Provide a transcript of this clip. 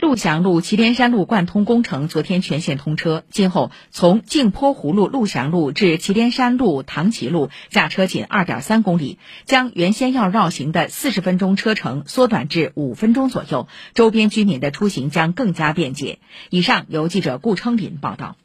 陆祥路祁连山路贯通工程昨天全线通车，今后从镜坡湖路陆祥路至祁连山路唐祁路驾车仅二点三公里，将原先要绕行的四十分钟车程缩短至五分钟左右，周边居民的出行将更加便捷。以上由记者顾昌林报道。